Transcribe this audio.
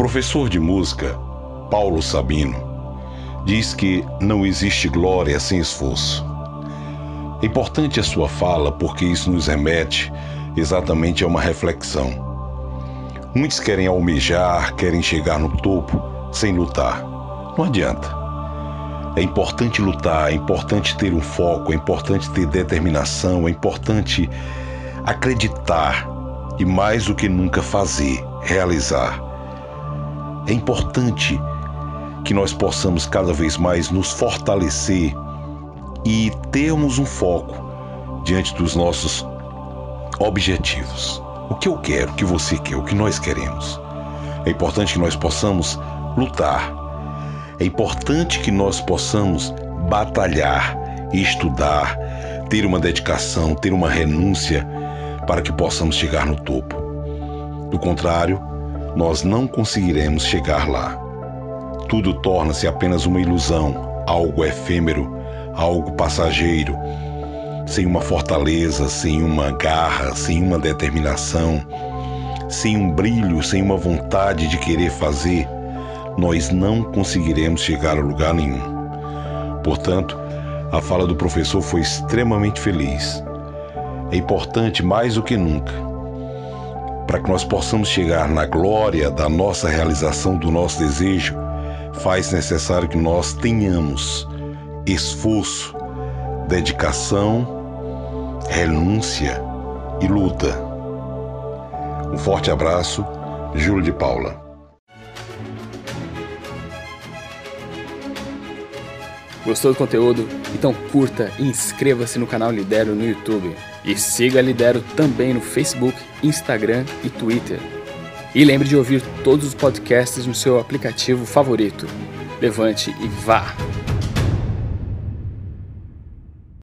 professor de música, Paulo Sabino, diz que não existe glória sem esforço. É importante a sua fala porque isso nos remete exatamente a uma reflexão. Muitos querem almejar, querem chegar no topo sem lutar. Não adianta. É importante lutar, é importante ter um foco, é importante ter determinação, é importante acreditar e mais do que nunca fazer, realizar. É importante que nós possamos cada vez mais nos fortalecer e termos um foco diante dos nossos objetivos. O que eu quero, o que você quer, o que nós queremos. É importante que nós possamos lutar. É importante que nós possamos batalhar, estudar, ter uma dedicação, ter uma renúncia para que possamos chegar no topo. Do contrário, nós não conseguiremos chegar lá. Tudo torna-se apenas uma ilusão, algo efêmero, algo passageiro, sem uma fortaleza, sem uma garra, sem uma determinação, sem um brilho, sem uma vontade de querer fazer, nós não conseguiremos chegar a lugar nenhum. Portanto, a fala do professor foi extremamente feliz. É importante mais do que nunca para que nós possamos chegar na glória da nossa realização do nosso desejo, faz necessário que nós tenhamos esforço, dedicação, renúncia e luta. Um forte abraço, Júlio de Paula. Gostou do conteúdo? Então curta e inscreva-se no canal Lidero no YouTube. E siga Lidero também no Facebook, Instagram e Twitter. E lembre de ouvir todos os podcasts no seu aplicativo favorito. Levante e vá!